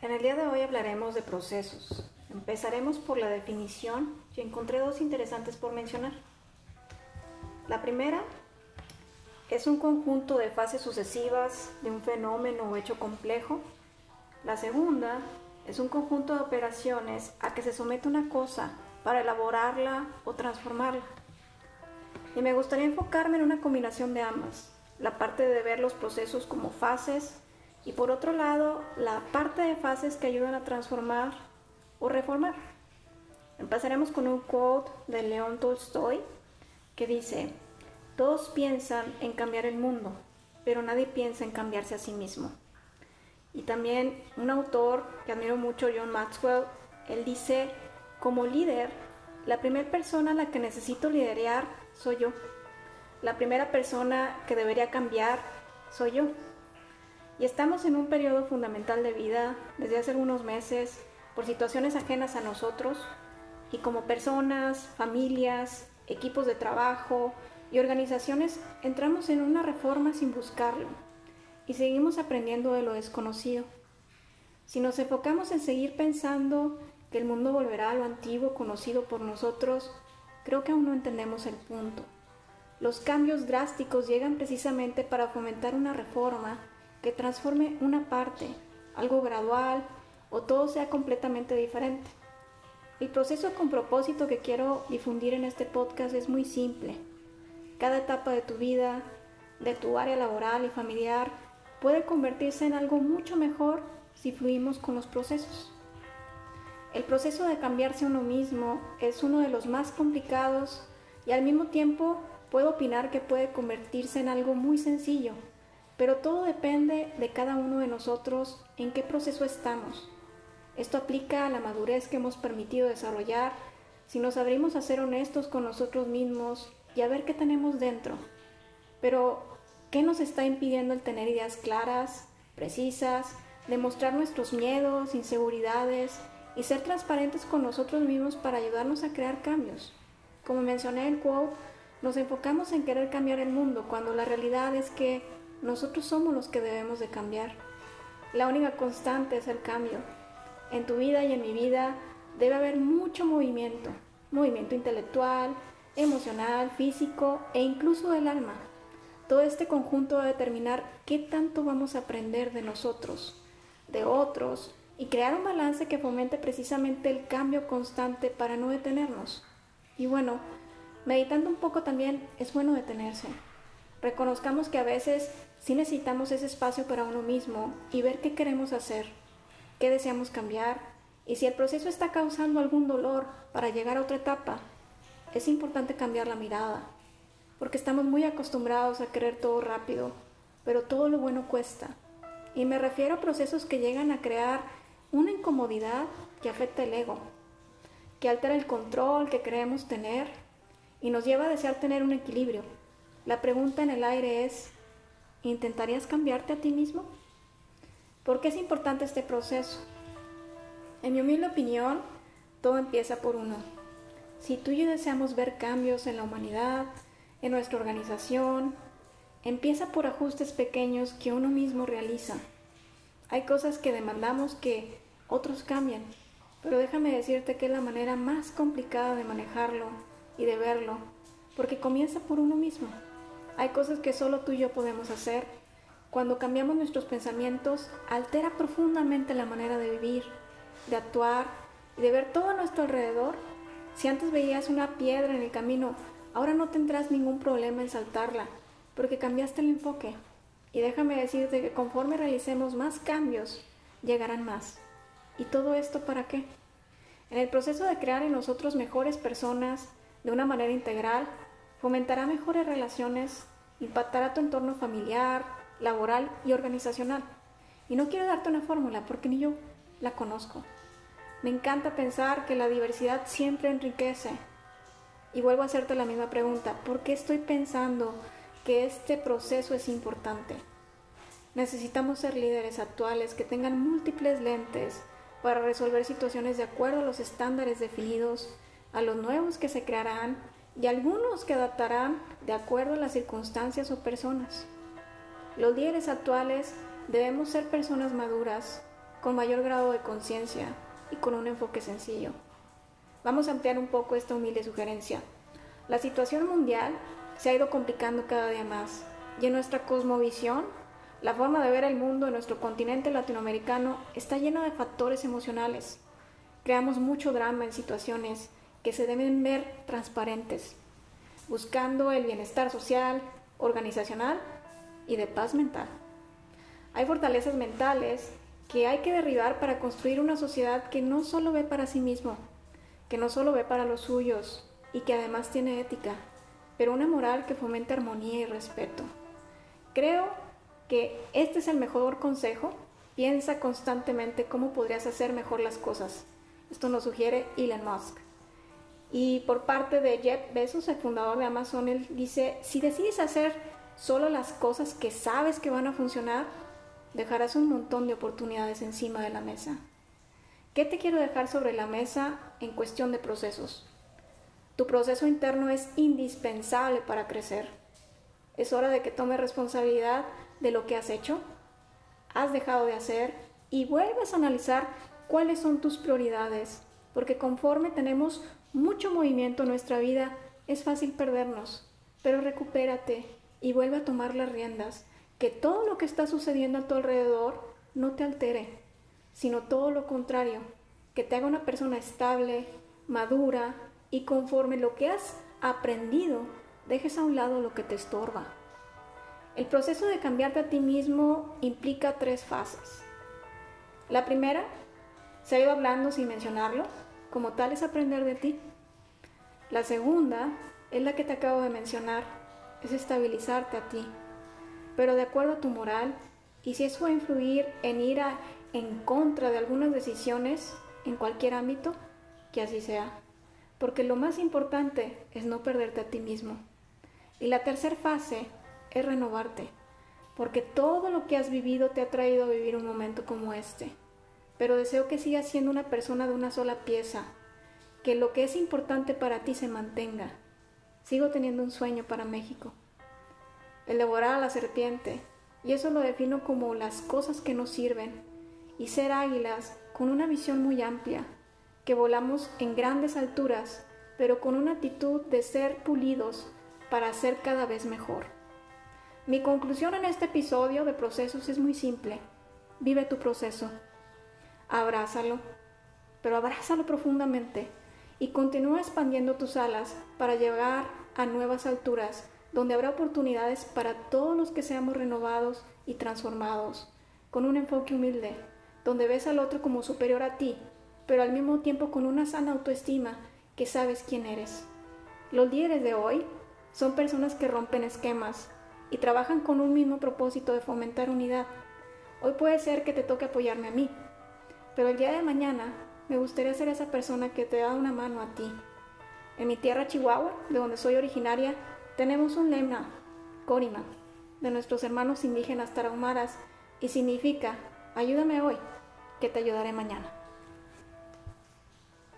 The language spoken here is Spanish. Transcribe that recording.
En el día de hoy hablaremos de procesos. Empezaremos por la definición y encontré dos interesantes por mencionar. La primera es un conjunto de fases sucesivas de un fenómeno o hecho complejo. La segunda es un conjunto de operaciones a que se somete una cosa para elaborarla o transformarla. Y me gustaría enfocarme en una combinación de ambas, la parte de ver los procesos como fases y por otro lado la parte de fases que ayudan a transformar o reformar. Empezaremos con un quote de León Tolstoy que dice, todos piensan en cambiar el mundo, pero nadie piensa en cambiarse a sí mismo. Y también un autor que admiro mucho, John Maxwell, él dice, como líder, la primera persona a la que necesito liderar soy yo. La primera persona que debería cambiar soy yo. Y estamos en un periodo fundamental de vida desde hace algunos meses por situaciones ajenas a nosotros y como personas, familias, equipos de trabajo y organizaciones entramos en una reforma sin buscarlo y seguimos aprendiendo de lo desconocido. Si nos enfocamos en seguir pensando que el mundo volverá a lo antiguo conocido por nosotros, creo que aún no entendemos el punto. Los cambios drásticos llegan precisamente para fomentar una reforma que transforme una parte, algo gradual o todo sea completamente diferente. El proceso con propósito que quiero difundir en este podcast es muy simple. Cada etapa de tu vida, de tu área laboral y familiar, puede convertirse en algo mucho mejor si fluimos con los procesos. El proceso de cambiarse uno mismo es uno de los más complicados y al mismo tiempo puedo opinar que puede convertirse en algo muy sencillo, pero todo depende de cada uno de nosotros en qué proceso estamos. Esto aplica a la madurez que hemos permitido desarrollar si nos abrimos a ser honestos con nosotros mismos y a ver qué tenemos dentro. Pero, ¿qué nos está impidiendo el tener ideas claras, precisas, demostrar nuestros miedos, inseguridades y ser transparentes con nosotros mismos para ayudarnos a crear cambios? Como mencioné en el quote, nos enfocamos en querer cambiar el mundo cuando la realidad es que nosotros somos los que debemos de cambiar. La única constante es el cambio. En tu vida y en mi vida debe haber mucho movimiento, movimiento intelectual, emocional, físico e incluso del alma. Todo este conjunto va a determinar qué tanto vamos a aprender de nosotros, de otros, y crear un balance que fomente precisamente el cambio constante para no detenernos. Y bueno, meditando un poco también es bueno detenerse. Reconozcamos que a veces sí necesitamos ese espacio para uno mismo y ver qué queremos hacer, qué deseamos cambiar y si el proceso está causando algún dolor para llegar a otra etapa, es importante cambiar la mirada, porque estamos muy acostumbrados a querer todo rápido, pero todo lo bueno cuesta. Y me refiero a procesos que llegan a crear una incomodidad que afecta el ego, que altera el control que creemos tener y nos lleva a desear tener un equilibrio. La pregunta en el aire es, ¿intentarías cambiarte a ti mismo? ¿Por qué es importante este proceso? En mi humilde opinión, todo empieza por uno. Si tú y yo deseamos ver cambios en la humanidad, en nuestra organización, empieza por ajustes pequeños que uno mismo realiza. Hay cosas que demandamos que otros cambian, pero déjame decirte que es la manera más complicada de manejarlo y de verlo, porque comienza por uno mismo. Hay cosas que solo tú y yo podemos hacer. Cuando cambiamos nuestros pensamientos, altera profundamente la manera de vivir, de actuar y de ver todo a nuestro alrededor si antes veías una piedra en el camino, ahora no tendrás ningún problema en saltarla, porque cambiaste el enfoque. Y déjame decirte que conforme realicemos más cambios, llegarán más. ¿Y todo esto para qué? En el proceso de crear en nosotros mejores personas de una manera integral, fomentará mejores relaciones, impactará tu entorno familiar, laboral y organizacional. Y no quiero darte una fórmula porque ni yo la conozco. Me encanta pensar que la diversidad siempre enriquece. Y vuelvo a hacerte la misma pregunta, ¿por qué estoy pensando que este proceso es importante? Necesitamos ser líderes actuales que tengan múltiples lentes para resolver situaciones de acuerdo a los estándares definidos, a los nuevos que se crearán y algunos que adaptarán de acuerdo a las circunstancias o personas. Los líderes actuales debemos ser personas maduras, con mayor grado de conciencia y con un enfoque sencillo. Vamos a ampliar un poco esta humilde sugerencia. La situación mundial se ha ido complicando cada día más y en nuestra cosmovisión, la forma de ver el mundo en nuestro continente latinoamericano está llena de factores emocionales. Creamos mucho drama en situaciones que se deben ver transparentes, buscando el bienestar social, organizacional y de paz mental. Hay fortalezas mentales que hay que derribar para construir una sociedad que no solo ve para sí mismo, que no solo ve para los suyos y que además tiene ética, pero una moral que fomente armonía y respeto. Creo que este es el mejor consejo. Piensa constantemente cómo podrías hacer mejor las cosas. Esto nos sugiere Elon Musk. Y por parte de Jeff Bezos, el fundador de Amazon, él dice, si decides hacer solo las cosas que sabes que van a funcionar, dejarás un montón de oportunidades encima de la mesa. ¿Qué te quiero dejar sobre la mesa en cuestión de procesos? Tu proceso interno es indispensable para crecer. Es hora de que tomes responsabilidad de lo que has hecho, has dejado de hacer y vuelves a analizar cuáles son tus prioridades, porque conforme tenemos mucho movimiento en nuestra vida, es fácil perdernos, pero recupérate y vuelve a tomar las riendas que todo lo que está sucediendo a tu alrededor no te altere, sino todo lo contrario, que te haga una persona estable, madura y conforme lo que has aprendido, dejes a un lado lo que te estorba. El proceso de cambiarte a ti mismo implica tres fases. La primera, se ha ido hablando sin mencionarlo, como tal es aprender de ti. La segunda es la que te acabo de mencionar, es estabilizarte a ti, pero de acuerdo a tu moral, y si eso va a influir en ir en contra de algunas decisiones en cualquier ámbito, que así sea. Porque lo más importante es no perderte a ti mismo. Y la tercera fase es renovarte, porque todo lo que has vivido te ha traído a vivir un momento como este. Pero deseo que sigas siendo una persona de una sola pieza, que lo que es importante para ti se mantenga. Sigo teniendo un sueño para México el devorar a la serpiente, y eso lo defino como las cosas que nos sirven, y ser águilas con una visión muy amplia, que volamos en grandes alturas, pero con una actitud de ser pulidos para ser cada vez mejor. Mi conclusión en este episodio de procesos es muy simple. Vive tu proceso. Abrázalo, pero abrázalo profundamente y continúa expandiendo tus alas para llegar a nuevas alturas donde habrá oportunidades para todos los que seamos renovados y transformados, con un enfoque humilde, donde ves al otro como superior a ti, pero al mismo tiempo con una sana autoestima que sabes quién eres. Los líderes de hoy son personas que rompen esquemas y trabajan con un mismo propósito de fomentar unidad. Hoy puede ser que te toque apoyarme a mí, pero el día de mañana me gustaría ser esa persona que te da una mano a ti. En mi tierra Chihuahua, de donde soy originaria, tenemos un lema, Corima, de nuestros hermanos indígenas tarahumaras y significa, ayúdame hoy, que te ayudaré mañana.